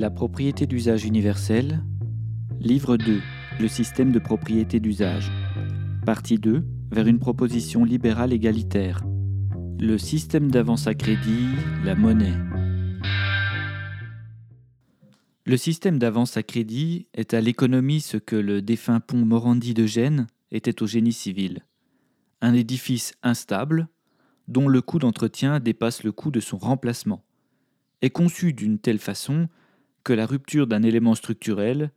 La propriété d'usage universelle. Livre 2. Le système de propriété d'usage. Partie 2. Vers une proposition libérale égalitaire. Le système d'avance à crédit, la monnaie. Le système d'avance à crédit est à l'économie ce que le défunt pont Morandi de Gênes était au génie civil. Un édifice instable, dont le coût d'entretien dépasse le coût de son remplacement, est conçu d'une telle façon que la rupture d'un élément structurel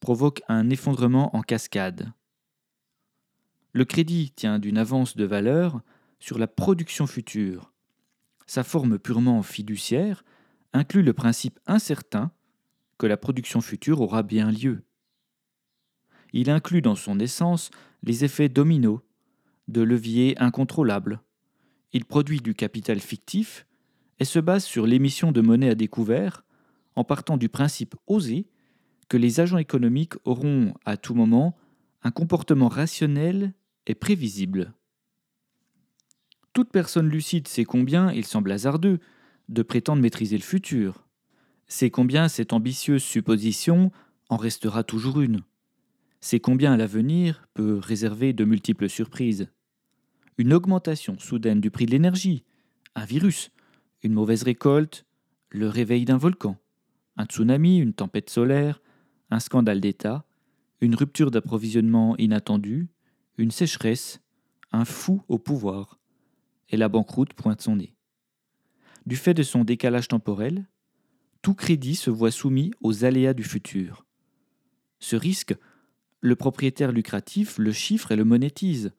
provoque un effondrement en cascade. Le crédit tient d'une avance de valeur sur la production future. Sa forme purement fiduciaire inclut le principe incertain que la production future aura bien lieu. Il inclut dans son essence les effets dominos, de leviers incontrôlables. Il produit du capital fictif et se base sur l'émission de monnaie à découvert en partant du principe osé que les agents économiques auront à tout moment un comportement rationnel et prévisible. Toute personne lucide sait combien il semble hasardeux de prétendre maîtriser le futur, sait combien cette ambitieuse supposition en restera toujours une, sait combien l'avenir peut réserver de multiples surprises. Une augmentation soudaine du prix de l'énergie, un virus, une mauvaise récolte, le réveil d'un volcan, un tsunami, une tempête solaire, un scandale d'État, une rupture d'approvisionnement inattendue, une sécheresse, un fou au pouvoir, et la banqueroute pointe son nez. Du fait de son décalage temporel, tout crédit se voit soumis aux aléas du futur. Ce risque, le propriétaire lucratif le chiffre et le monétise,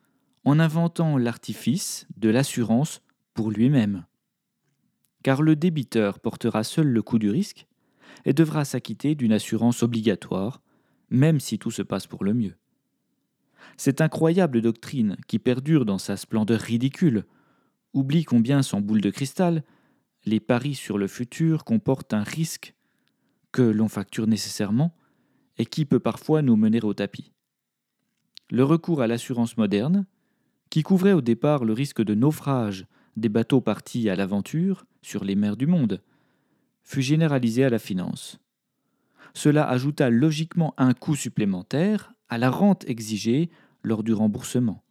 en inventant l'artifice de l'assurance pour lui-même. Car le débiteur portera seul le coût du risque, et devra s'acquitter d'une assurance obligatoire, même si tout se passe pour le mieux. Cette incroyable doctrine, qui perdure dans sa splendeur ridicule, oublie combien sans boule de cristal, les paris sur le futur comportent un risque que l'on facture nécessairement et qui peut parfois nous mener au tapis. Le recours à l'assurance moderne, qui couvrait au départ le risque de naufrage des bateaux partis à l'aventure sur les mers du monde, fut généralisé à la finance. Cela ajouta logiquement un coût supplémentaire à la rente exigée lors du remboursement,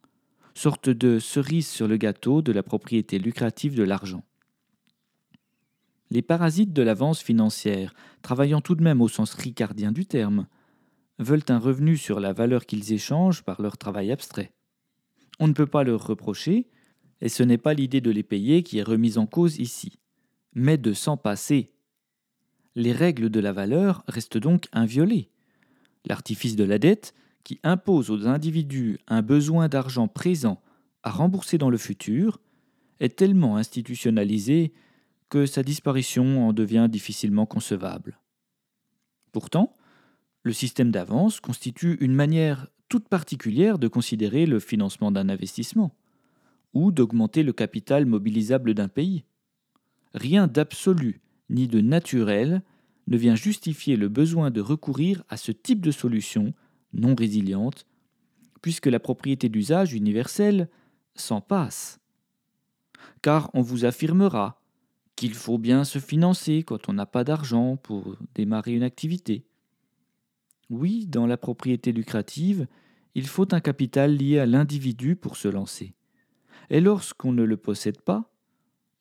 sorte de cerise sur le gâteau de la propriété lucrative de l'argent. Les parasites de l'avance financière, travaillant tout de même au sens ricardien du terme, veulent un revenu sur la valeur qu'ils échangent par leur travail abstrait. On ne peut pas leur reprocher, et ce n'est pas l'idée de les payer qui est remise en cause ici, mais de s'en passer les règles de la valeur restent donc inviolées. L'artifice de la dette, qui impose aux individus un besoin d'argent présent à rembourser dans le futur, est tellement institutionnalisé que sa disparition en devient difficilement concevable. Pourtant, le système d'avance constitue une manière toute particulière de considérer le financement d'un investissement, ou d'augmenter le capital mobilisable d'un pays. Rien d'absolu ni de naturel ne vient justifier le besoin de recourir à ce type de solution non résiliente, puisque la propriété d'usage universelle s'en passe. Car on vous affirmera qu'il faut bien se financer quand on n'a pas d'argent pour démarrer une activité. Oui, dans la propriété lucrative, il faut un capital lié à l'individu pour se lancer. Et lorsqu'on ne le possède pas,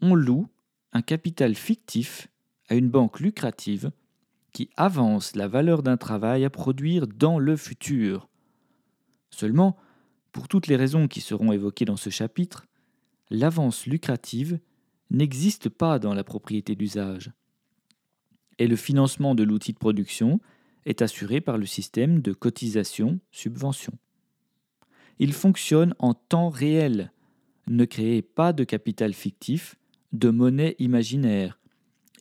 on loue un capital fictif à une banque lucrative qui avance la valeur d'un travail à produire dans le futur. Seulement, pour toutes les raisons qui seront évoquées dans ce chapitre, l'avance lucrative n'existe pas dans la propriété d'usage. Et le financement de l'outil de production est assuré par le système de cotisation-subvention. Il fonctionne en temps réel. Ne créez pas de capital fictif, de monnaie imaginaire,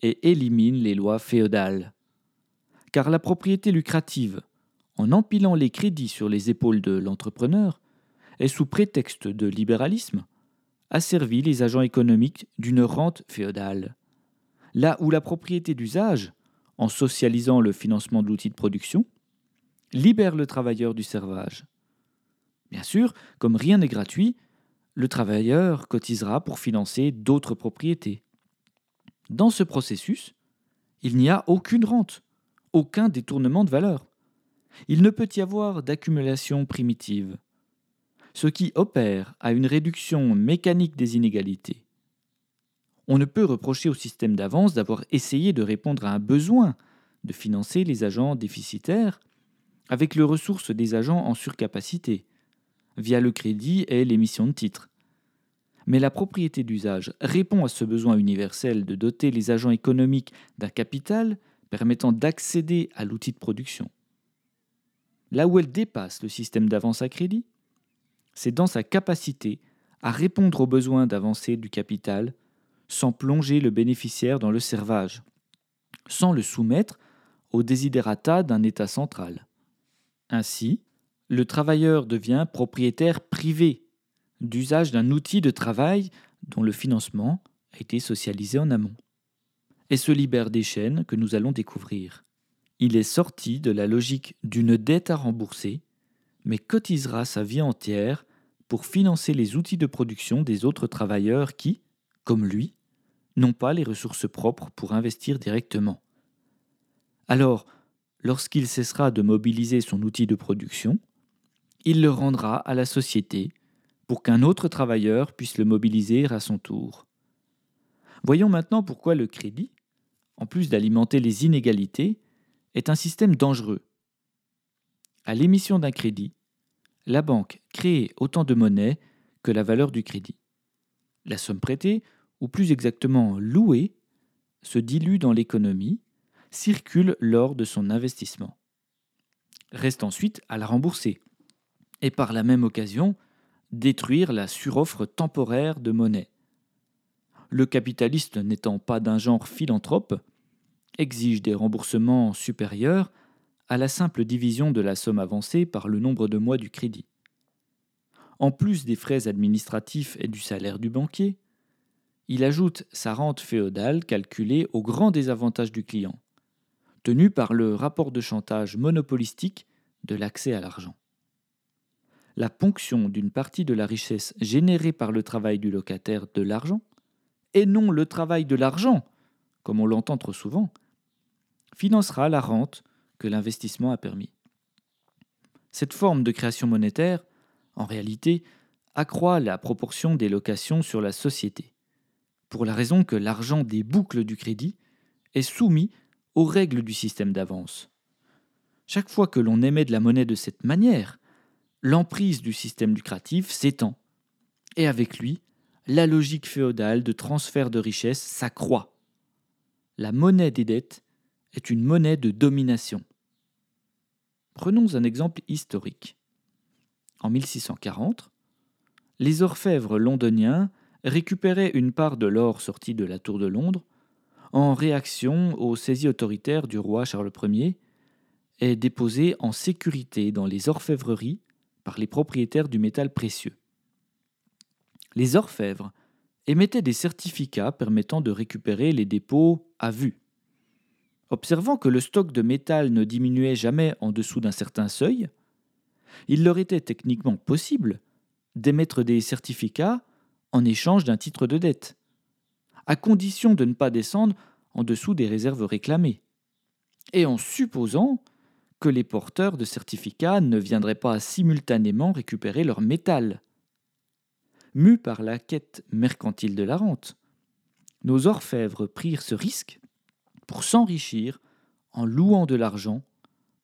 et élimine les lois féodales. Car la propriété lucrative, en empilant les crédits sur les épaules de l'entrepreneur, est sous prétexte de libéralisme, asservi les agents économiques d'une rente féodale. Là où la propriété d'usage, en socialisant le financement de l'outil de production, libère le travailleur du servage. Bien sûr, comme rien n'est gratuit, le travailleur cotisera pour financer d'autres propriétés. Dans ce processus, il n'y a aucune rente, aucun détournement de valeur. Il ne peut y avoir d'accumulation primitive, ce qui opère à une réduction mécanique des inégalités. On ne peut reprocher au système d'avance d'avoir essayé de répondre à un besoin de financer les agents déficitaires avec les ressources des agents en surcapacité, via le crédit et l'émission de titres. Mais la propriété d'usage répond à ce besoin universel de doter les agents économiques d'un capital permettant d'accéder à l'outil de production. Là où elle dépasse le système d'avance à crédit, c'est dans sa capacité à répondre aux besoins d'avancée du capital sans plonger le bénéficiaire dans le servage, sans le soumettre aux desiderata d'un État central. Ainsi, le travailleur devient propriétaire privé d'usage d'un outil de travail dont le financement a été socialisé en amont, et se libère des chaînes que nous allons découvrir. Il est sorti de la logique d'une dette à rembourser, mais cotisera sa vie entière pour financer les outils de production des autres travailleurs qui, comme lui, n'ont pas les ressources propres pour investir directement. Alors, lorsqu'il cessera de mobiliser son outil de production, il le rendra à la société pour qu'un autre travailleur puisse le mobiliser à son tour. Voyons maintenant pourquoi le crédit, en plus d'alimenter les inégalités, est un système dangereux. À l'émission d'un crédit, la banque crée autant de monnaie que la valeur du crédit. La somme prêtée, ou plus exactement louée, se dilue dans l'économie, circule lors de son investissement. Reste ensuite à la rembourser, et par la même occasion détruire la suroffre temporaire de monnaie. Le capitaliste n'étant pas d'un genre philanthrope, exige des remboursements supérieurs à la simple division de la somme avancée par le nombre de mois du crédit. En plus des frais administratifs et du salaire du banquier, il ajoute sa rente féodale calculée au grand désavantage du client, tenu par le rapport de chantage monopolistique de l'accès à l'argent la ponction d'une partie de la richesse générée par le travail du locataire de l'argent, et non le travail de l'argent, comme on l'entend trop souvent, financera la rente que l'investissement a permis. Cette forme de création monétaire, en réalité, accroît la proportion des locations sur la société, pour la raison que l'argent des boucles du crédit est soumis aux règles du système d'avance. Chaque fois que l'on émet de la monnaie de cette manière, l'emprise du système lucratif s'étend. Et avec lui, la logique féodale de transfert de richesse s'accroît. La monnaie des dettes est une monnaie de domination. Prenons un exemple historique. En 1640, les orfèvres londoniens récupéraient une part de l'or sorti de la Tour de Londres en réaction aux saisies autoritaires du roi Charles Ier et déposées en sécurité dans les orfèvreries par les propriétaires du métal précieux. Les orfèvres émettaient des certificats permettant de récupérer les dépôts à vue. Observant que le stock de métal ne diminuait jamais en dessous d'un certain seuil, il leur était techniquement possible d'émettre des certificats en échange d'un titre de dette, à condition de ne pas descendre en dessous des réserves réclamées, et en supposant que les porteurs de certificats ne viendraient pas simultanément récupérer leur métal. Mus par la quête mercantile de la rente, nos orfèvres prirent ce risque pour s'enrichir en louant de l'argent,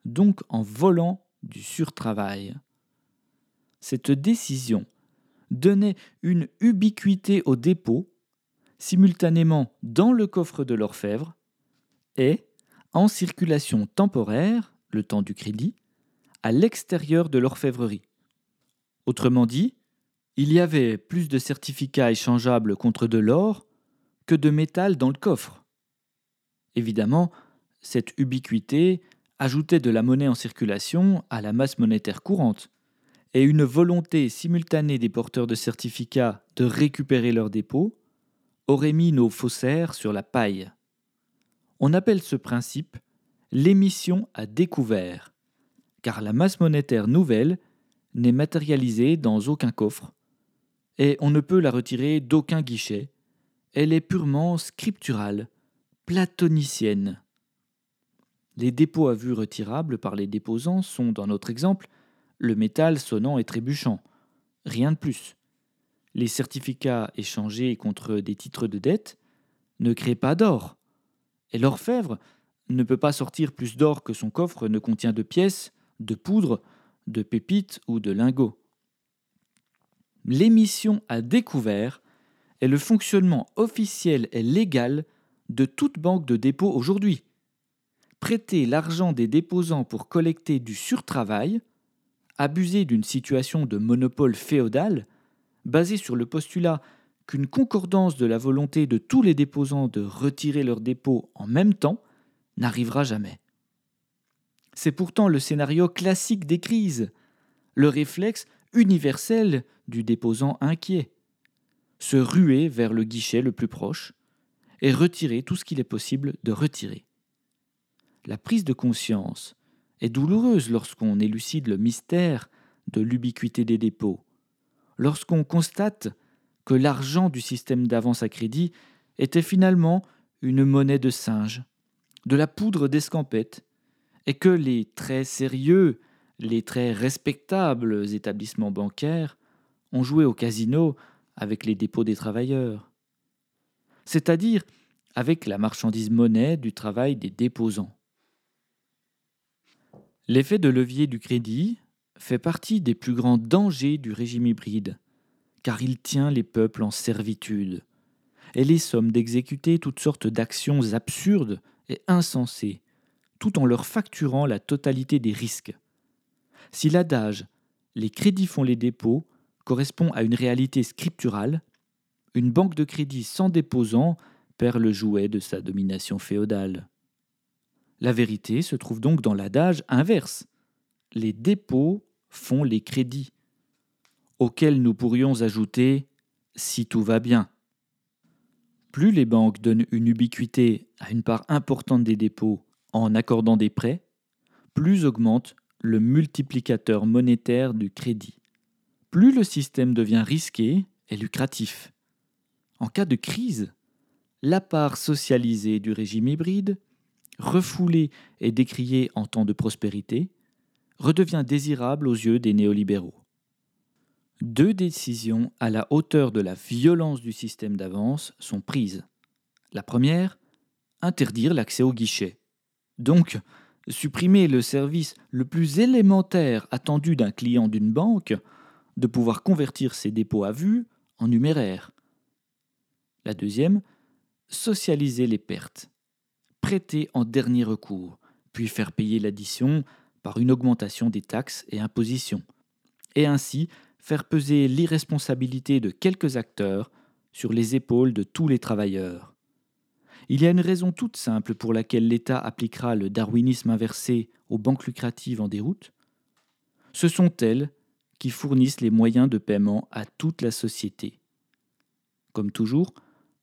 donc en volant du surtravail. Cette décision donnait une ubiquité au dépôt, simultanément dans le coffre de l'orfèvre et en circulation temporaire le temps du crédit, à l'extérieur de l'orfèvrerie. Autrement dit, il y avait plus de certificats échangeables contre de l'or que de métal dans le coffre. Évidemment, cette ubiquité ajoutait de la monnaie en circulation à la masse monétaire courante, et une volonté simultanée des porteurs de certificats de récupérer leurs dépôts aurait mis nos faussaires sur la paille. On appelle ce principe l'émission à découvert, car la masse monétaire nouvelle n'est matérialisée dans aucun coffre, et on ne peut la retirer d'aucun guichet, elle est purement scripturale, platonicienne. Les dépôts à vue retirables par les déposants sont, dans notre exemple, le métal sonnant et trébuchant. Rien de plus. Les certificats échangés contre des titres de dette ne créent pas d'or. Et l'orfèvre ne peut pas sortir plus d'or que son coffre ne contient de pièces, de poudre, de pépites ou de lingots. L'émission à découvert est le fonctionnement officiel et légal de toute banque de dépôt aujourd'hui. Prêter l'argent des déposants pour collecter du surtravail, abuser d'une situation de monopole féodal, basée sur le postulat qu'une concordance de la volonté de tous les déposants de retirer leurs dépôts en même temps n'arrivera jamais. C'est pourtant le scénario classique des crises, le réflexe universel du déposant inquiet. Se ruer vers le guichet le plus proche et retirer tout ce qu'il est possible de retirer. La prise de conscience est douloureuse lorsqu'on élucide le mystère de l'ubiquité des dépôts, lorsqu'on constate que l'argent du système d'avance à crédit était finalement une monnaie de singe, de la poudre d'escampette, et que les très sérieux, les très respectables établissements bancaires ont joué au casino avec les dépôts des travailleurs, c'est-à-dire avec la marchandise monnaie du travail des déposants. L'effet de levier du crédit fait partie des plus grands dangers du régime hybride, car il tient les peuples en servitude, et les sommes d'exécuter toutes sortes d'actions absurdes et insensées, tout en leur facturant la totalité des risques. Si l'adage les crédits font les dépôts correspond à une réalité scripturale, une banque de crédit sans déposant perd le jouet de sa domination féodale. La vérité se trouve donc dans l'adage inverse. Les dépôts font les crédits, auxquels nous pourrions ajouter si tout va bien. Plus les banques donnent une ubiquité à une part importante des dépôts en accordant des prêts, plus augmente le multiplicateur monétaire du crédit. Plus le système devient risqué et lucratif. En cas de crise, la part socialisée du régime hybride, refoulée et décriée en temps de prospérité, redevient désirable aux yeux des néolibéraux. Deux décisions à la hauteur de la violence du système d'avance sont prises. La première, interdire l'accès au guichet. Donc, supprimer le service le plus élémentaire attendu d'un client d'une banque, de pouvoir convertir ses dépôts à vue en numéraire. La deuxième, socialiser les pertes, prêter en dernier recours, puis faire payer l'addition par une augmentation des taxes et impositions, et ainsi faire peser l'irresponsabilité de quelques acteurs sur les épaules de tous les travailleurs. Il y a une raison toute simple pour laquelle l'État appliquera le darwinisme inversé aux banques lucratives en déroute. Ce sont elles qui fournissent les moyens de paiement à toute la société. Comme toujours,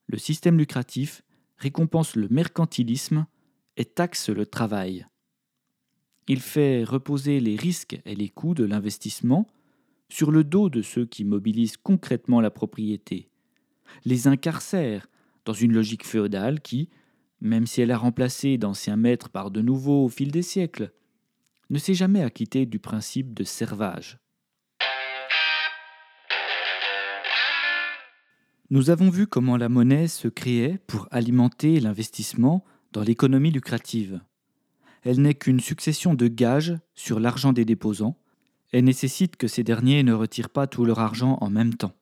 le système lucratif récompense le mercantilisme et taxe le travail. Il fait reposer les risques et les coûts de l'investissement sur le dos de ceux qui mobilisent concrètement la propriété, les incarcèrent dans une logique féodale qui, même si elle a remplacé d'anciens maîtres par de nouveaux au fil des siècles, ne s'est jamais acquittée du principe de servage. Nous avons vu comment la monnaie se créait pour alimenter l'investissement dans l'économie lucrative. Elle n'est qu'une succession de gages sur l'argent des déposants, et nécessite que ces derniers ne retirent pas tout leur argent en même temps.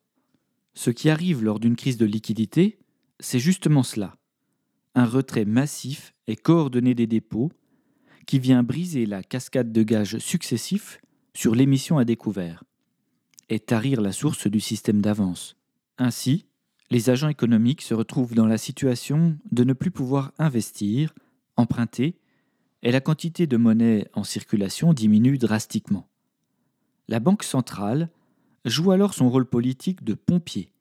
Ce qui arrive lors d'une crise de liquidité, c'est justement cela. Un retrait massif et coordonné des dépôts qui vient briser la cascade de gages successifs sur l'émission à découvert et tarir la source du système d'avance. Ainsi, les agents économiques se retrouvent dans la situation de ne plus pouvoir investir, emprunter, et la quantité de monnaie en circulation diminue drastiquement. La Banque centrale joue alors son rôle politique de pompier,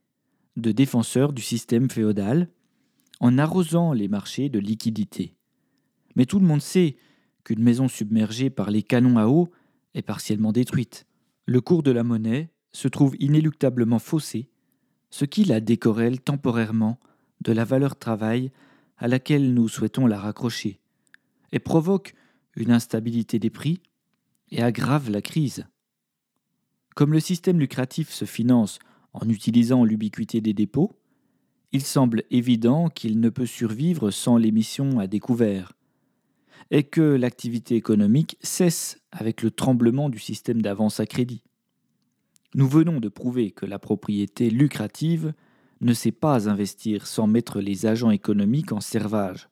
de défenseur du système féodal, en arrosant les marchés de liquidités. Mais tout le monde sait qu'une maison submergée par les canons à eau est partiellement détruite. Le cours de la monnaie se trouve inéluctablement faussé, ce qui la décorrèle temporairement de la valeur travail à laquelle nous souhaitons la raccrocher, et provoque une instabilité des prix et aggrave la crise. Comme le système lucratif se finance en utilisant l'ubiquité des dépôts, il semble évident qu'il ne peut survivre sans l'émission à découvert, et que l'activité économique cesse avec le tremblement du système d'avance à crédit. Nous venons de prouver que la propriété lucrative ne sait pas investir sans mettre les agents économiques en servage,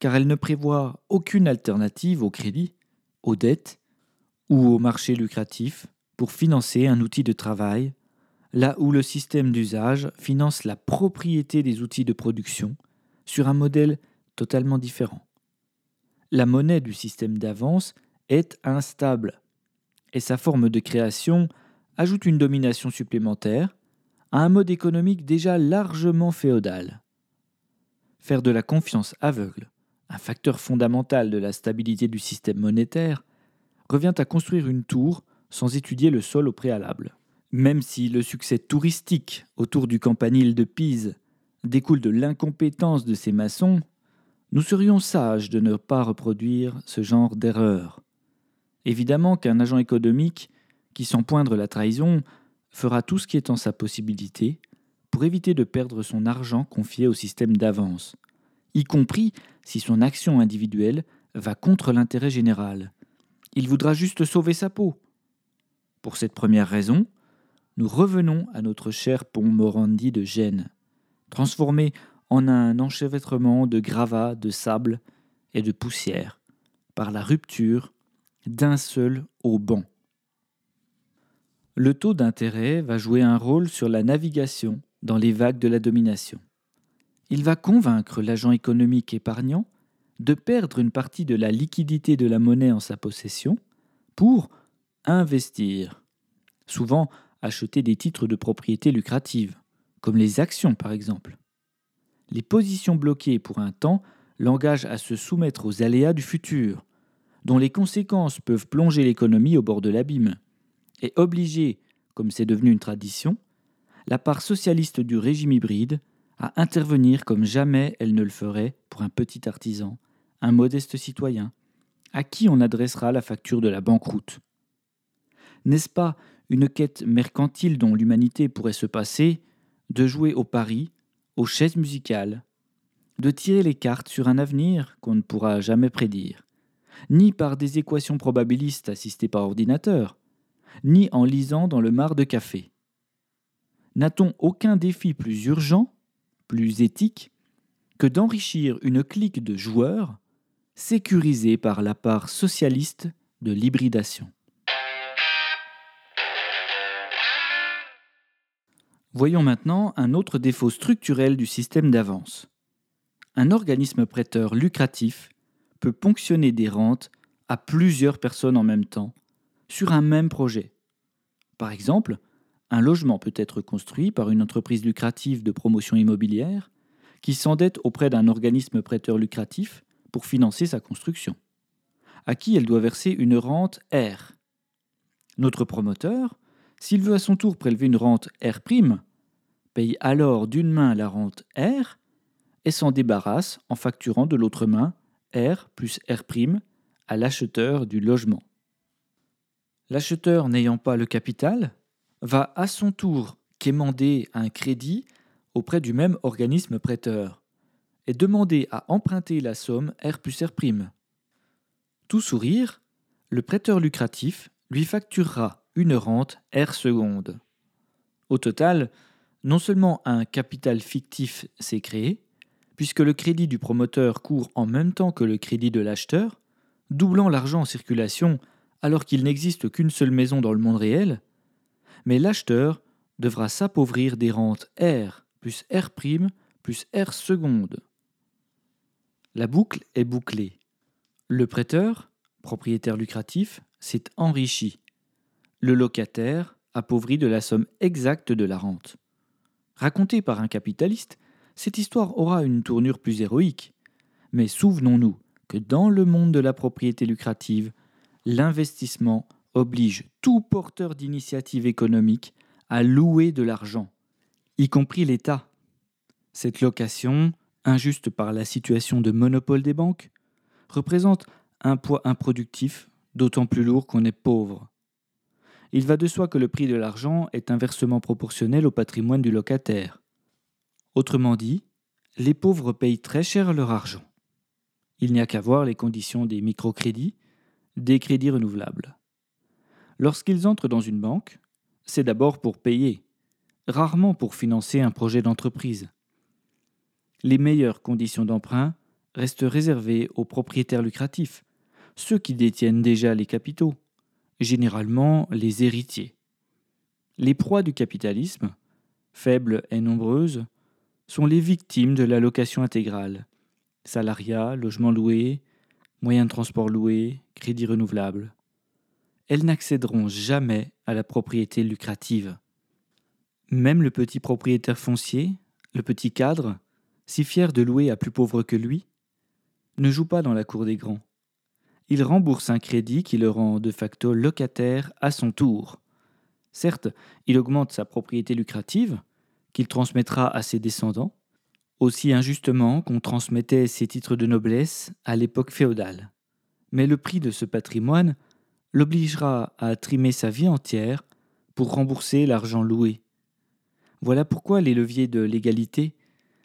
car elle ne prévoit aucune alternative au crédit, aux dettes ou au marché lucratif pour financer un outil de travail, là où le système d'usage finance la propriété des outils de production sur un modèle totalement différent. La monnaie du système d'avance est instable, et sa forme de création ajoute une domination supplémentaire à un mode économique déjà largement féodal. Faire de la confiance aveugle un facteur fondamental de la stabilité du système monétaire, revient à construire une tour sans étudier le sol au préalable. Même si le succès touristique autour du campanile de Pise découle de l'incompétence de ces maçons, nous serions sages de ne pas reproduire ce genre d'erreur. Évidemment qu'un agent économique qui, sans poindre la trahison, fera tout ce qui est en sa possibilité pour éviter de perdre son argent confié au système d'avance, y compris si son action individuelle va contre l'intérêt général. Il voudra juste sauver sa peau. Pour cette première raison, nous revenons à notre cher pont Morandi de Gênes, transformé en un enchevêtrement de gravats, de sable et de poussière, par la rupture d'un seul banc. Le taux d'intérêt va jouer un rôle sur la navigation dans les vagues de la domination. Il va convaincre l'agent économique épargnant de perdre une partie de la liquidité de la monnaie en sa possession pour investir, souvent acheter des titres de propriété lucrative, comme les actions par exemple. Les positions bloquées pour un temps l'engagent à se soumettre aux aléas du futur, dont les conséquences peuvent plonger l'économie au bord de l'abîme et obliger, comme c'est devenu une tradition, la part socialiste du régime hybride à intervenir comme jamais elle ne le ferait pour un petit artisan, un modeste citoyen, à qui on adressera la facture de la banqueroute. N'est-ce pas une quête mercantile dont l'humanité pourrait se passer de jouer au pari, aux chaises musicales, de tirer les cartes sur un avenir qu'on ne pourra jamais prédire, ni par des équations probabilistes assistées par ordinateur, ni en lisant dans le mar de café? N'a-t-on aucun défi plus urgent, plus éthique, que d'enrichir une clique de joueurs sécurisée par la part socialiste de l'hybridation? Voyons maintenant un autre défaut structurel du système d'avance. Un organisme prêteur lucratif peut ponctionner des rentes à plusieurs personnes en même temps sur un même projet. Par exemple, un logement peut être construit par une entreprise lucrative de promotion immobilière qui s'endette auprès d'un organisme prêteur lucratif pour financer sa construction, à qui elle doit verser une rente R. Notre promoteur, s'il veut à son tour prélever une rente R', paye alors d'une main la rente R et s'en débarrasse en facturant de l'autre main R plus R' à l'acheteur du logement. L'acheteur n'ayant pas le capital va à son tour quémander un crédit auprès du même organisme prêteur et demander à emprunter la somme R plus R'. Tout sourire, le prêteur lucratif lui facturera une rente R seconde. Au total, non seulement un capital fictif s'est créé, puisque le crédit du promoteur court en même temps que le crédit de l'acheteur, doublant l'argent en circulation alors qu'il n'existe qu'une seule maison dans le monde réel, mais l'acheteur devra s'appauvrir des rentes R plus R' plus R seconde. La boucle est bouclée. Le prêteur, propriétaire lucratif, s'est enrichi. Le locataire, appauvri de la somme exacte de la rente. Racontée par un capitaliste, cette histoire aura une tournure plus héroïque. Mais souvenons-nous que dans le monde de la propriété lucrative, l'investissement oblige tout porteur d'initiative économique à louer de l'argent, y compris l'État. Cette location, injuste par la situation de monopole des banques, représente un poids improductif, d'autant plus lourd qu'on est pauvre. Il va de soi que le prix de l'argent est inversement proportionnel au patrimoine du locataire. Autrement dit, les pauvres payent très cher leur argent. Il n'y a qu'à voir les conditions des microcrédits, des crédits renouvelables. Lorsqu'ils entrent dans une banque, c'est d'abord pour payer, rarement pour financer un projet d'entreprise. Les meilleures conditions d'emprunt restent réservées aux propriétaires lucratifs, ceux qui détiennent déjà les capitaux, généralement les héritiers. Les proies du capitalisme, faibles et nombreuses, sont les victimes de la location intégrale, salariat, logement loué, moyens de transport loués, crédit renouvelable. Elles n'accéderont jamais à la propriété lucrative. Même le petit propriétaire foncier, le petit cadre, si fier de louer à plus pauvre que lui, ne joue pas dans la cour des grands. Il rembourse un crédit qui le rend de facto locataire à son tour. Certes, il augmente sa propriété lucrative, qu'il transmettra à ses descendants, aussi injustement qu'on transmettait ses titres de noblesse à l'époque féodale. Mais le prix de ce patrimoine l'obligera à trimer sa vie entière pour rembourser l'argent loué. Voilà pourquoi les leviers de l'égalité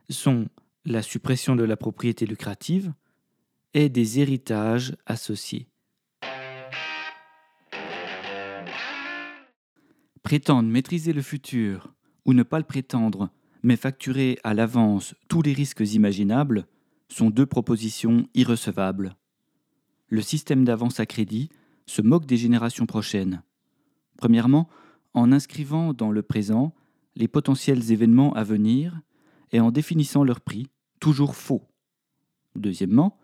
sont la suppression de la propriété lucrative et des héritages associés. Prétendre maîtriser le futur ou ne pas le prétendre, mais facturer à l'avance tous les risques imaginables, sont deux propositions irrecevables. Le système d'avance à crédit se moque des générations prochaines. Premièrement, en inscrivant dans le présent les potentiels événements à venir et en définissant leur prix, toujours faux. Deuxièmement,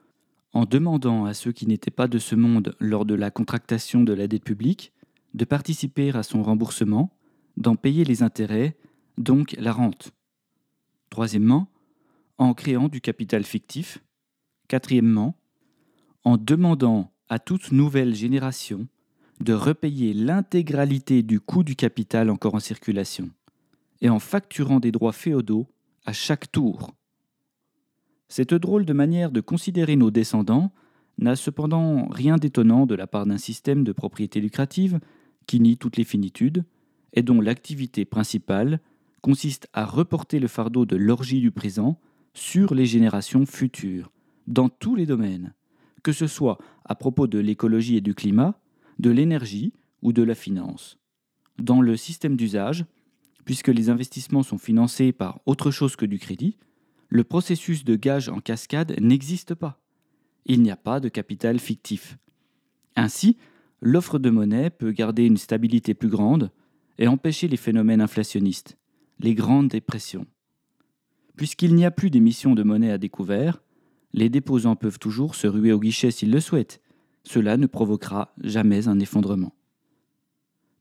en demandant à ceux qui n'étaient pas de ce monde lors de la contractation de la dette publique de participer à son remboursement, d'en payer les intérêts, donc la rente. Troisièmement, en créant du capital fictif. Quatrièmement, en demandant à toute nouvelle génération de repayer l'intégralité du coût du capital encore en circulation, et en facturant des droits féodaux à chaque tour. Cette drôle de manière de considérer nos descendants n'a cependant rien d'étonnant de la part d'un système de propriété lucrative qui nie toutes les finitudes et dont l'activité principale consiste à reporter le fardeau de l'orgie du présent sur les générations futures, dans tous les domaines, que ce soit à propos de l'écologie et du climat, de l'énergie ou de la finance. Dans le système d'usage, puisque les investissements sont financés par autre chose que du crédit, le processus de gage en cascade n'existe pas. Il n'y a pas de capital fictif. Ainsi, l'offre de monnaie peut garder une stabilité plus grande et empêcher les phénomènes inflationnistes, les grandes dépressions. Puisqu'il n'y a plus d'émission de monnaie à découvert, les déposants peuvent toujours se ruer au guichet s'ils le souhaitent. Cela ne provoquera jamais un effondrement.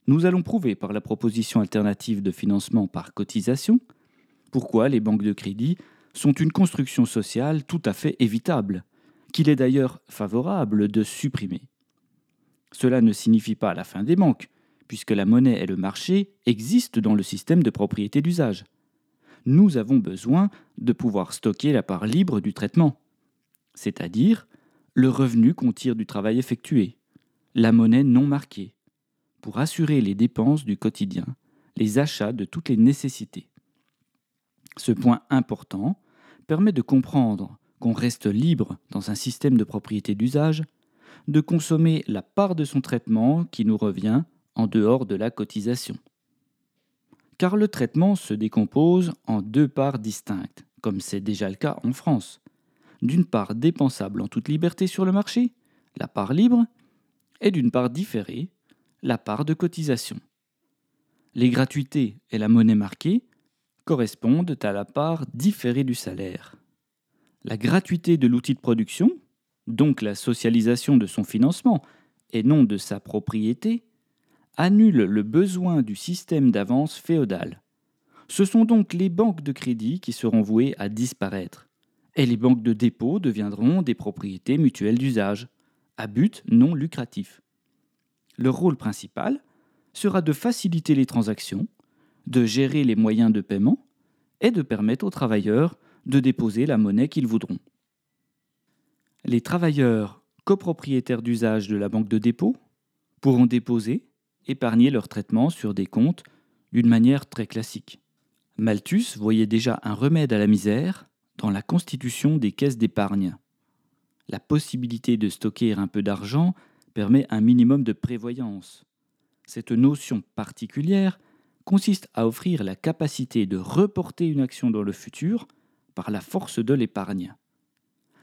Nous allons prouver par la proposition alternative de financement par cotisation pourquoi les banques de crédit sont une construction sociale tout à fait évitable, qu'il est d'ailleurs favorable de supprimer. Cela ne signifie pas la fin des banques, puisque la monnaie et le marché existent dans le système de propriété d'usage. Nous avons besoin de pouvoir stocker la part libre du traitement, c'est-à-dire le revenu qu'on tire du travail effectué, la monnaie non marquée, pour assurer les dépenses du quotidien, les achats de toutes les nécessités. Ce point important permet de comprendre qu'on reste libre dans un système de propriété d'usage, de consommer la part de son traitement qui nous revient en dehors de la cotisation. Car le traitement se décompose en deux parts distinctes, comme c'est déjà le cas en France. D'une part dépensable en toute liberté sur le marché, la part libre, et d'une part différée, la part de cotisation. Les gratuités et la monnaie marquée correspondent à la part différée du salaire. La gratuité de l'outil de production, donc la socialisation de son financement et non de sa propriété, annule le besoin du système d'avance féodal. Ce sont donc les banques de crédit qui seront vouées à disparaître, et les banques de dépôt deviendront des propriétés mutuelles d'usage, à but non lucratif. Leur rôle principal sera de faciliter les transactions, de gérer les moyens de paiement et de permettre aux travailleurs de déposer la monnaie qu'ils voudront. Les travailleurs copropriétaires d'usage de la banque de dépôt pourront déposer, épargner leur traitement sur des comptes d'une manière très classique. Malthus voyait déjà un remède à la misère dans la constitution des caisses d'épargne. La possibilité de stocker un peu d'argent permet un minimum de prévoyance. Cette notion particulière consiste à offrir la capacité de reporter une action dans le futur par la force de l'épargne.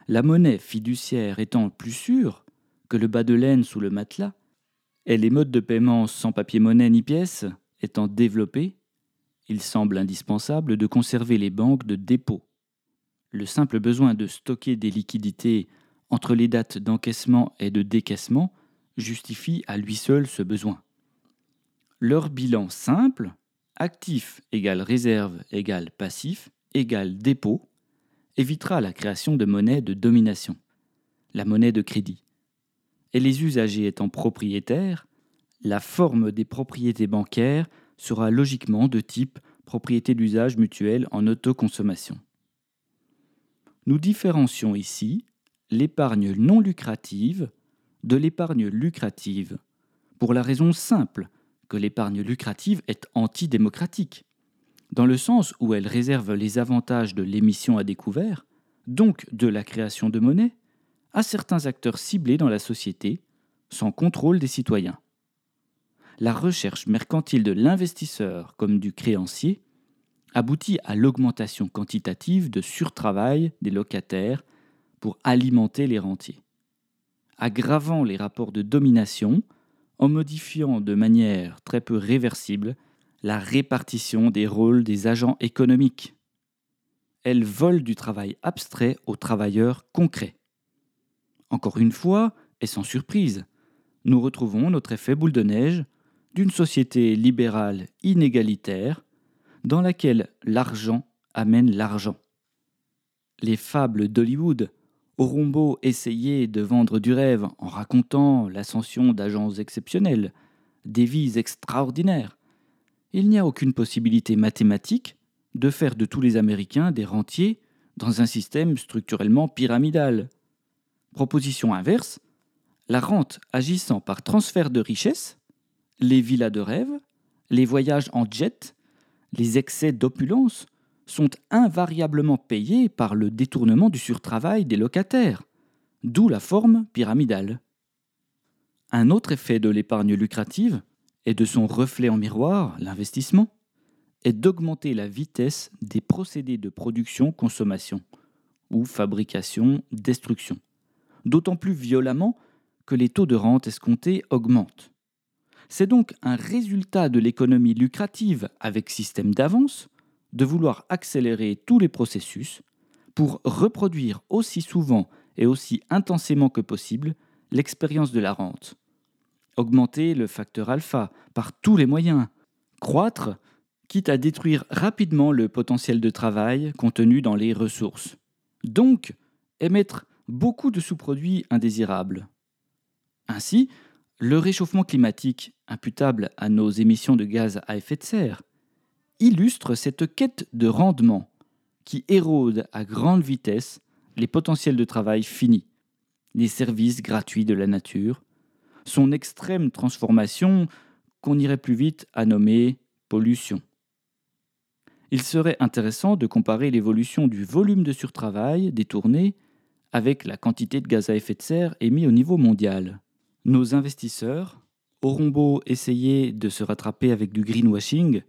La monnaie fiduciaire étant plus sûre que le bas de laine sous le matelas, et les modes de paiement sans papier-monnaie ni pièces étant développés, il semble indispensable de conserver les banques de dépôt. Le simple besoin de stocker des liquidités entre les dates d'encaissement et de décaissement justifie à lui seul ce besoin. Leur bilan simple, actif égale réserve égale passif égale dépôt, évitera la création de monnaie de domination, la monnaie de crédit. Et les usagers étant propriétaires, la forme des propriétés bancaires sera logiquement de type propriété d'usage mutuel en autoconsommation. Nous différencions ici l'épargne non lucrative de l'épargne lucrative, pour la raison simple l'épargne lucrative est antidémocratique, dans le sens où elle réserve les avantages de l'émission à découvert, donc de la création de monnaie, à certains acteurs ciblés dans la société, sans contrôle des citoyens. La recherche mercantile de l'investisseur comme du créancier aboutit à l'augmentation quantitative de surtravail des locataires pour alimenter les rentiers aggravant les rapports de domination en modifiant de manière très peu réversible la répartition des rôles des agents économiques. Elle vole du travail abstrait aux travailleurs concrets. Encore une fois, et sans surprise, nous retrouvons notre effet boule de neige d'une société libérale inégalitaire dans laquelle l'argent amène l'argent. Les fables d'Hollywood auront beau essayer de vendre du rêve en racontant l'ascension d'agents exceptionnels, des vies extraordinaires, il n'y a aucune possibilité mathématique de faire de tous les Américains des rentiers dans un système structurellement pyramidal. Proposition inverse, la rente agissant par transfert de richesse, les villas de rêve, les voyages en jet, les excès d'opulence sont invariablement payés par le détournement du surtravail des locataires, d'où la forme pyramidale. Un autre effet de l'épargne lucrative, et de son reflet en miroir, l'investissement, est d'augmenter la vitesse des procédés de production-consommation, ou fabrication-destruction, d'autant plus violemment que les taux de rente escomptés augmentent. C'est donc un résultat de l'économie lucrative avec système d'avance de vouloir accélérer tous les processus pour reproduire aussi souvent et aussi intensément que possible l'expérience de la rente. Augmenter le facteur alpha par tous les moyens. Croître, quitte à détruire rapidement le potentiel de travail contenu dans les ressources. Donc, émettre beaucoup de sous-produits indésirables. Ainsi, le réchauffement climatique imputable à nos émissions de gaz à effet de serre illustre cette quête de rendement qui érode à grande vitesse les potentiels de travail finis, les services gratuits de la nature, son extrême transformation qu'on irait plus vite à nommer pollution. Il serait intéressant de comparer l'évolution du volume de surtravail détourné avec la quantité de gaz à effet de serre émis au niveau mondial. Nos investisseurs auront beau essayer de se rattraper avec du greenwashing,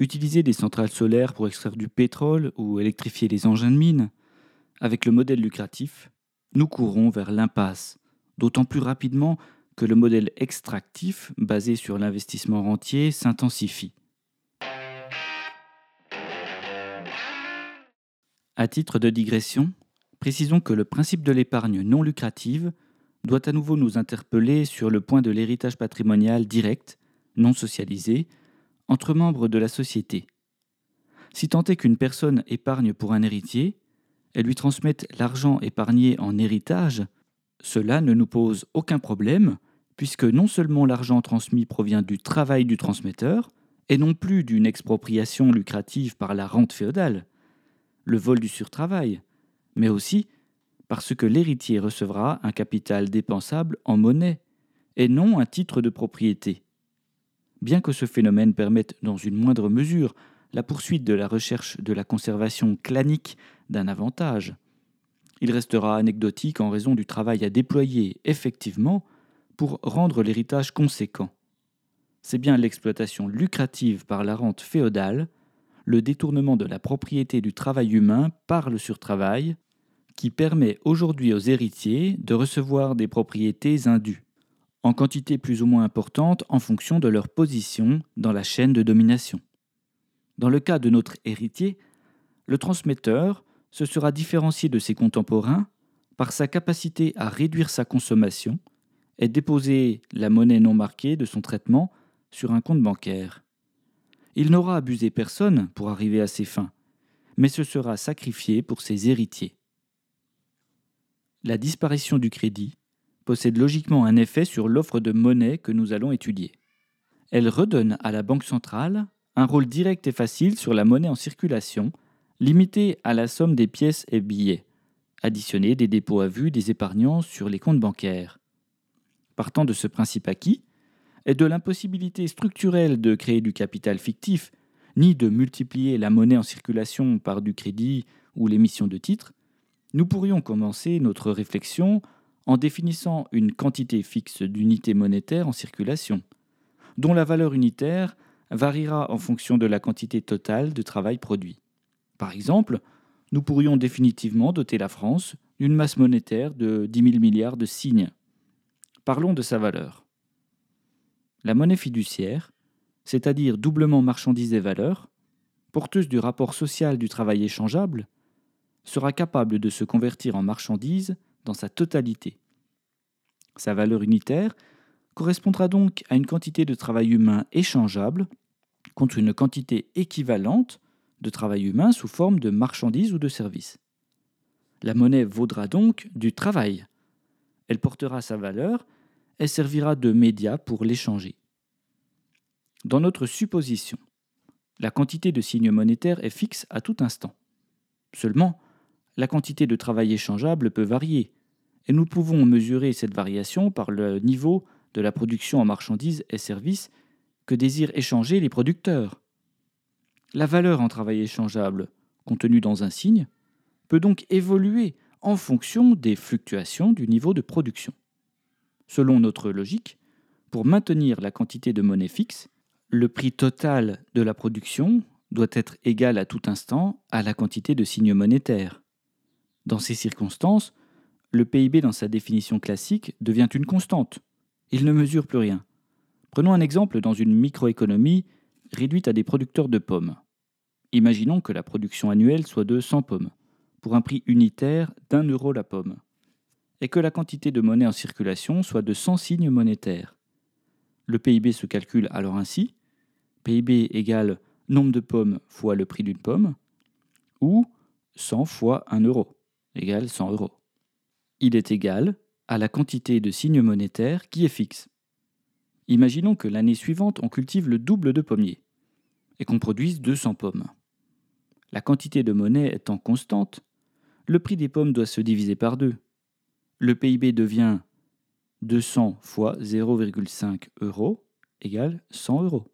Utiliser des centrales solaires pour extraire du pétrole ou électrifier les engins de mine, avec le modèle lucratif, nous courons vers l'impasse, d'autant plus rapidement que le modèle extractif, basé sur l'investissement rentier, s'intensifie. À titre de digression, précisons que le principe de l'épargne non lucrative doit à nouveau nous interpeller sur le point de l'héritage patrimonial direct, non socialisé, entre membres de la société. Si tant est qu'une personne épargne pour un héritier, et lui transmette l'argent épargné en héritage, cela ne nous pose aucun problème, puisque non seulement l'argent transmis provient du travail du transmetteur, et non plus d'une expropriation lucrative par la rente féodale, le vol du surtravail, mais aussi parce que l'héritier recevra un capital dépensable en monnaie et non un titre de propriété. Bien que ce phénomène permette dans une moindre mesure la poursuite de la recherche de la conservation clanique d'un avantage, il restera anecdotique en raison du travail à déployer effectivement pour rendre l'héritage conséquent. C'est bien l'exploitation lucrative par la rente féodale, le détournement de la propriété du travail humain par le surtravail, qui permet aujourd'hui aux héritiers de recevoir des propriétés indues, en quantité plus ou moins importante en fonction de leur position dans la chaîne de domination. Dans le cas de notre héritier, le transmetteur se sera différencié de ses contemporains par sa capacité à réduire sa consommation et déposer la monnaie non marquée de son traitement sur un compte bancaire. Il n'aura abusé personne pour arriver à ses fins, mais se sera sacrifié pour ses héritiers la disparition du crédit possède logiquement un effet sur l'offre de monnaie que nous allons étudier. Elle redonne à la Banque centrale un rôle direct et facile sur la monnaie en circulation, limité à la somme des pièces et billets, additionné des dépôts à vue des épargnants sur les comptes bancaires. Partant de ce principe acquis, et de l'impossibilité structurelle de créer du capital fictif, ni de multiplier la monnaie en circulation par du crédit ou l'émission de titres, nous pourrions commencer notre réflexion en définissant une quantité fixe d'unités monétaires en circulation, dont la valeur unitaire variera en fonction de la quantité totale de travail produit. Par exemple, nous pourrions définitivement doter la France d'une masse monétaire de 10 000 milliards de signes. Parlons de sa valeur. La monnaie fiduciaire, c'est-à-dire doublement marchandise et valeur, porteuse du rapport social du travail échangeable, sera capable de se convertir en marchandise dans sa totalité. Sa valeur unitaire correspondra donc à une quantité de travail humain échangeable contre une quantité équivalente de travail humain sous forme de marchandise ou de service. La monnaie vaudra donc du travail. Elle portera sa valeur et servira de média pour l'échanger. Dans notre supposition, la quantité de signes monétaires est fixe à tout instant. Seulement, la quantité de travail échangeable peut varier, et nous pouvons mesurer cette variation par le niveau de la production en marchandises et services que désirent échanger les producteurs. La valeur en travail échangeable, contenue dans un signe, peut donc évoluer en fonction des fluctuations du niveau de production. Selon notre logique, pour maintenir la quantité de monnaie fixe, le prix total de la production doit être égal à tout instant à la quantité de signes monétaires. Dans ces circonstances, le PIB dans sa définition classique devient une constante. Il ne mesure plus rien. Prenons un exemple dans une microéconomie réduite à des producteurs de pommes. Imaginons que la production annuelle soit de 100 pommes, pour un prix unitaire d'un euro la pomme, et que la quantité de monnaie en circulation soit de 100 signes monétaires. Le PIB se calcule alors ainsi PIB égale nombre de pommes fois le prix d'une pomme, ou 100 fois 1 euro égale 100 euros. Il est égal à la quantité de signes monétaires qui est fixe. Imaginons que l'année suivante on cultive le double de pommiers et qu'on produise 200 pommes. La quantité de monnaie étant constante, le prix des pommes doit se diviser par deux. Le PIB devient 200 fois 0,5 euros égale 100 euros.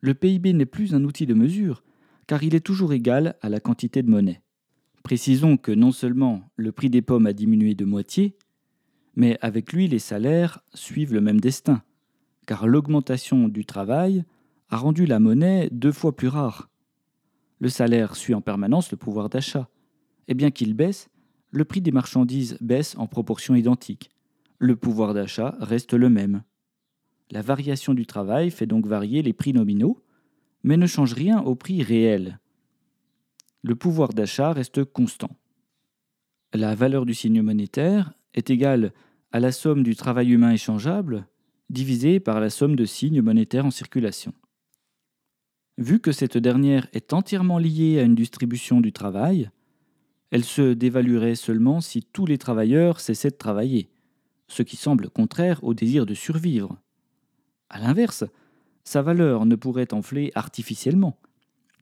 Le PIB n'est plus un outil de mesure, car il est toujours égal à la quantité de monnaie. Précisons que non seulement le prix des pommes a diminué de moitié, mais avec lui les salaires suivent le même destin, car l'augmentation du travail a rendu la monnaie deux fois plus rare. Le salaire suit en permanence le pouvoir d'achat, et bien qu'il baisse, le prix des marchandises baisse en proportion identique. Le pouvoir d'achat reste le même. La variation du travail fait donc varier les prix nominaux, mais ne change rien au prix réel le pouvoir d'achat reste constant. La valeur du signe monétaire est égale à la somme du travail humain échangeable divisée par la somme de signes monétaires en circulation. Vu que cette dernière est entièrement liée à une distribution du travail, elle se dévaluerait seulement si tous les travailleurs cessaient de travailler, ce qui semble contraire au désir de survivre. A l'inverse, sa valeur ne pourrait enfler artificiellement,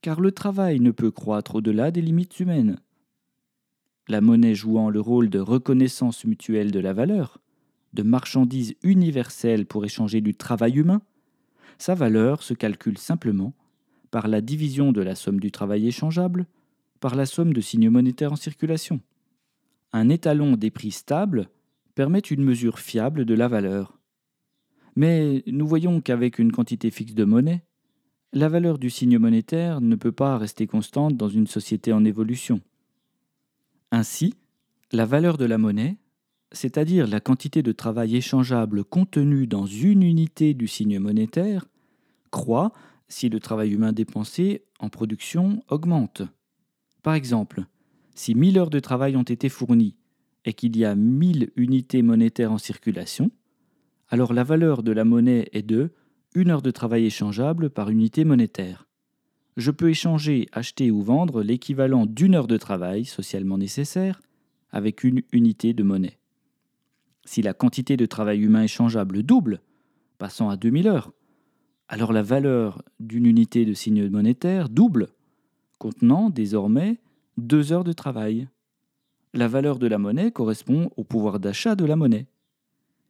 car le travail ne peut croître au-delà des limites humaines. la monnaie jouant le rôle de reconnaissance mutuelle de la valeur, de marchandise universelle pour échanger du travail humain, sa valeur se calcule simplement par la division de la somme du travail échangeable par la somme de signes monétaires en circulation. Un étalon des prix stable permet une mesure fiable de la valeur. Mais nous voyons qu'avec une quantité fixe de monnaie, la valeur du signe monétaire ne peut pas rester constante dans une société en évolution. Ainsi, la valeur de la monnaie, c'est-à-dire la quantité de travail échangeable contenue dans une unité du signe monétaire, croît si le travail humain dépensé en production augmente. Par exemple, si 1000 heures de travail ont été fournies et qu'il y a 1000 unités monétaires en circulation, alors la valeur de la monnaie est de 1 heure de travail échangeable par unité monétaire. Je peux échanger, acheter ou vendre l'équivalent d'une heure de travail socialement nécessaire avec une unité de monnaie. Si la quantité de travail humain échangeable double, passant à 2000 heures, alors la valeur d'une unité de signe monétaire double, contenant désormais deux heures de travail. La valeur de la monnaie correspond au pouvoir d'achat de la monnaie.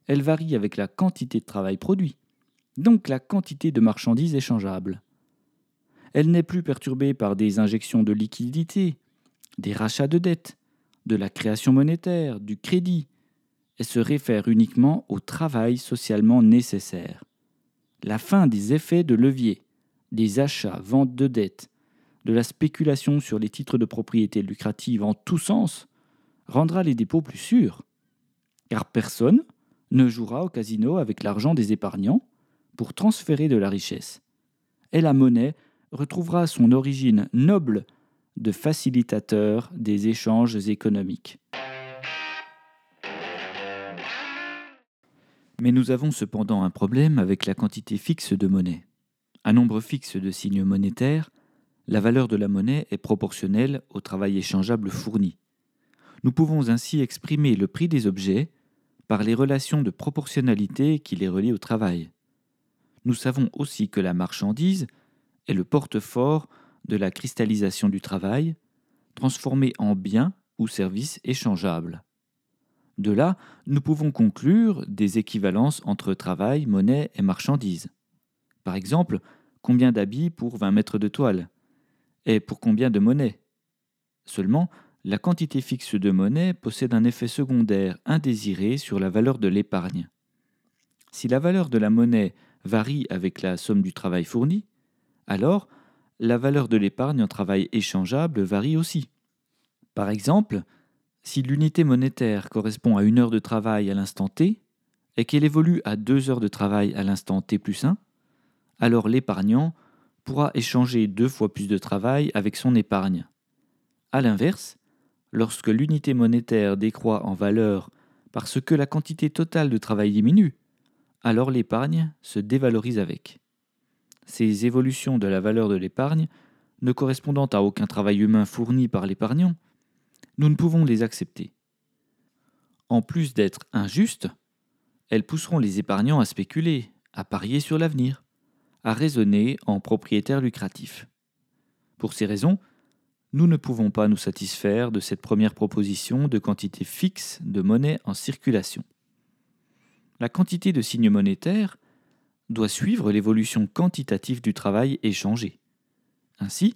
Elle varie avec la quantité de travail produit, donc la quantité de marchandises échangeables. Elle n'est plus perturbée par des injections de liquidités, des rachats de dettes, de la création monétaire, du crédit, et se réfère uniquement au travail socialement nécessaire. La fin des effets de levier, des achats, ventes de dettes, de la spéculation sur les titres de propriété lucrative en tous sens, rendra les dépôts plus sûrs. Car personne ne jouera au casino avec l'argent des épargnants pour transférer de la richesse. Et la monnaie retrouvera son origine noble de facilitateur des échanges économiques. Mais nous avons cependant un problème avec la quantité fixe de monnaie. Un nombre fixe de signes monétaires, la valeur de la monnaie est proportionnelle au travail échangeable fourni. Nous pouvons ainsi exprimer le prix des objets par les relations de proportionnalité qui les relient au travail. Nous savons aussi que la marchandise est le porte-fort de la cristallisation du travail, transformé en bien ou service échangeable. De là, nous pouvons conclure des équivalences entre travail, monnaie et marchandises. Par exemple, combien d'habits pour 20 mètres de toile Et pour combien de monnaie? Seulement, la quantité fixe de monnaie possède un effet secondaire indésiré sur la valeur de l'épargne. Si la valeur de la monnaie varie avec la somme du travail fourni, alors la valeur de l'épargne en travail échangeable varie aussi. Par exemple, si l'unité monétaire correspond à une heure de travail à l'instant t et qu'elle évolue à deux heures de travail à l'instant t plus 1, alors l'épargnant pourra échanger deux fois plus de travail avec son épargne. A l'inverse, lorsque l'unité monétaire décroît en valeur parce que la quantité totale de travail diminue, alors l'épargne se dévalorise avec. Ces évolutions de la valeur de l'épargne, ne correspondant à aucun travail humain fourni par l'épargnant, nous ne pouvons les accepter. En plus d'être injustes, elles pousseront les épargnants à spéculer, à parier sur l'avenir, à raisonner en propriétaires lucratifs. Pour ces raisons, nous ne pouvons pas nous satisfaire de cette première proposition de quantité fixe de monnaie en circulation. La quantité de signes monétaires doit suivre l'évolution quantitative du travail échangé. Ainsi,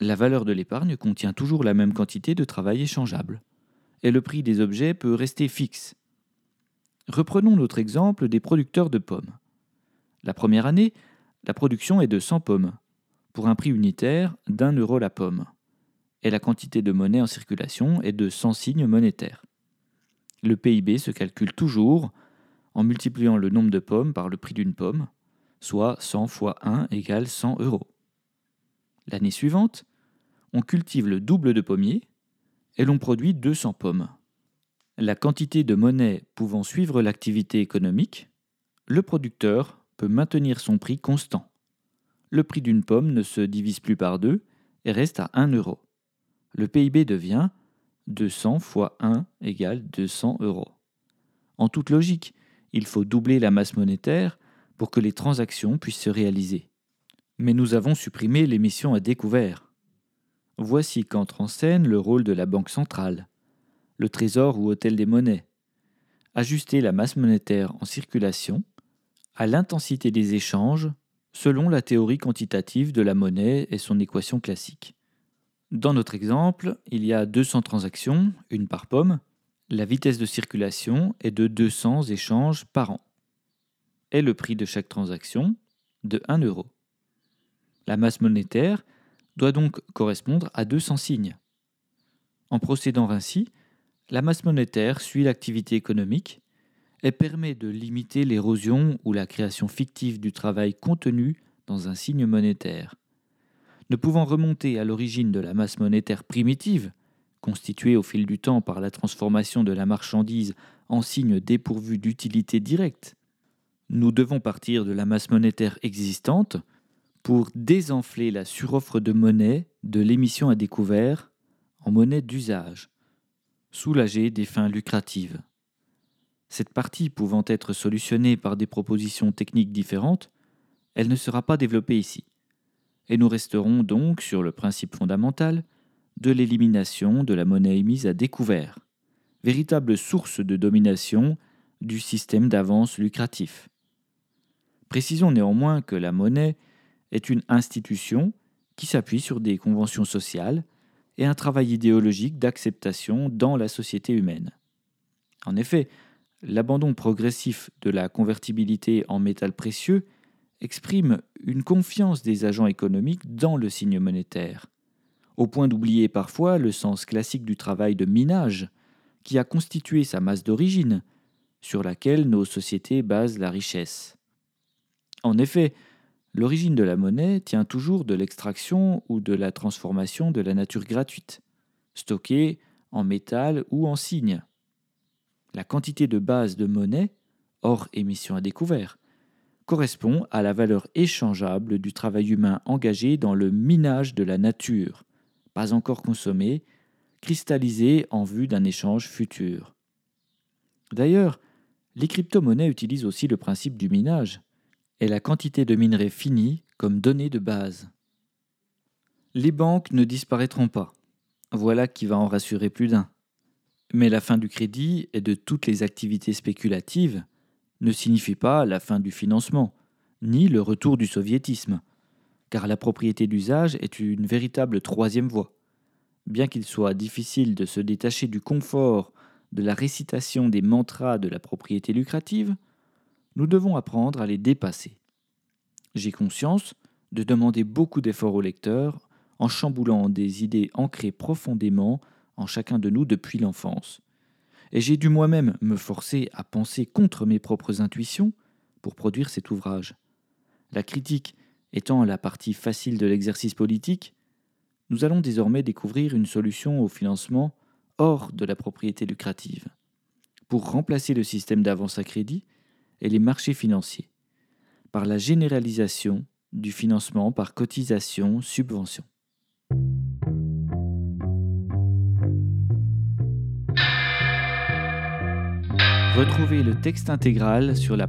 la valeur de l'épargne contient toujours la même quantité de travail échangeable, et le prix des objets peut rester fixe. Reprenons notre exemple des producteurs de pommes. La première année, la production est de 100 pommes, pour un prix unitaire d'un euro la pomme, et la quantité de monnaie en circulation est de 100 signes monétaires. Le PIB se calcule toujours en multipliant le nombre de pommes par le prix d'une pomme, soit 100 fois 1 égale 100 euros. L'année suivante, on cultive le double de pommiers et l'on produit 200 pommes. La quantité de monnaie pouvant suivre l'activité économique, le producteur peut maintenir son prix constant. Le prix d'une pomme ne se divise plus par deux et reste à 1 euro. Le PIB devient 200 fois 1 égale 200 euros. En toute logique, il faut doubler la masse monétaire pour que les transactions puissent se réaliser mais nous avons supprimé l'émission à découvert. Voici qu'entre en scène le rôle de la Banque centrale, le trésor ou hôtel des monnaies. Ajuster la masse monétaire en circulation à l'intensité des échanges selon la théorie quantitative de la monnaie et son équation classique. Dans notre exemple, il y a 200 transactions, une par pomme. La vitesse de circulation est de 200 échanges par an. Et le prix de chaque transaction de 1 euro. La masse monétaire doit donc correspondre à 200 signes. En procédant ainsi, la masse monétaire suit l'activité économique et permet de limiter l'érosion ou la création fictive du travail contenu dans un signe monétaire. Ne pouvant remonter à l'origine de la masse monétaire primitive, constituée au fil du temps par la transformation de la marchandise en signe dépourvu d'utilité directe, nous devons partir de la masse monétaire existante pour désenfler la suroffre de monnaie de l'émission à découvert en monnaie d'usage, soulager des fins lucratives. Cette partie pouvant être solutionnée par des propositions techniques différentes, elle ne sera pas développée ici. Et nous resterons donc sur le principe fondamental de l'élimination de la monnaie émise à découvert, véritable source de domination du système d'avance lucratif. Précisons néanmoins que la monnaie est une institution qui s'appuie sur des conventions sociales et un travail idéologique d'acceptation dans la société humaine. En effet, l'abandon progressif de la convertibilité en métal précieux exprime une confiance des agents économiques dans le signe monétaire, au point d'oublier parfois le sens classique du travail de minage qui a constitué sa masse d'origine, sur laquelle nos sociétés basent la richesse. En effet, l'origine de la monnaie tient toujours de l'extraction ou de la transformation de la nature gratuite, stockée en métal ou en signe. La quantité de base de monnaie, hors émission à découvert, correspond à la valeur échangeable du travail humain engagé dans le minage de la nature, pas encore consommé, cristallisé en vue d'un échange futur. D'ailleurs, les crypto-monnaies utilisent aussi le principe du minage et la quantité de minerai fini comme donnée de base. Les banques ne disparaîtront pas. Voilà qui va en rassurer plus d'un. Mais la fin du crédit et de toutes les activités spéculatives ne signifie pas la fin du financement, ni le retour du soviétisme, car la propriété d'usage est une véritable troisième voie. Bien qu'il soit difficile de se détacher du confort de la récitation des mantras de la propriété lucrative, nous devons apprendre à les dépasser. J'ai conscience de demander beaucoup d'efforts au lecteur en chamboulant des idées ancrées profondément en chacun de nous depuis l'enfance et j'ai dû moi-même me forcer à penser contre mes propres intuitions pour produire cet ouvrage. La critique étant la partie facile de l'exercice politique, nous allons désormais découvrir une solution au financement hors de la propriété lucrative, pour remplacer le système d'avance à crédit et les marchés financiers, par la généralisation du financement par cotisation-subvention. Retrouvez le texte intégral sur la.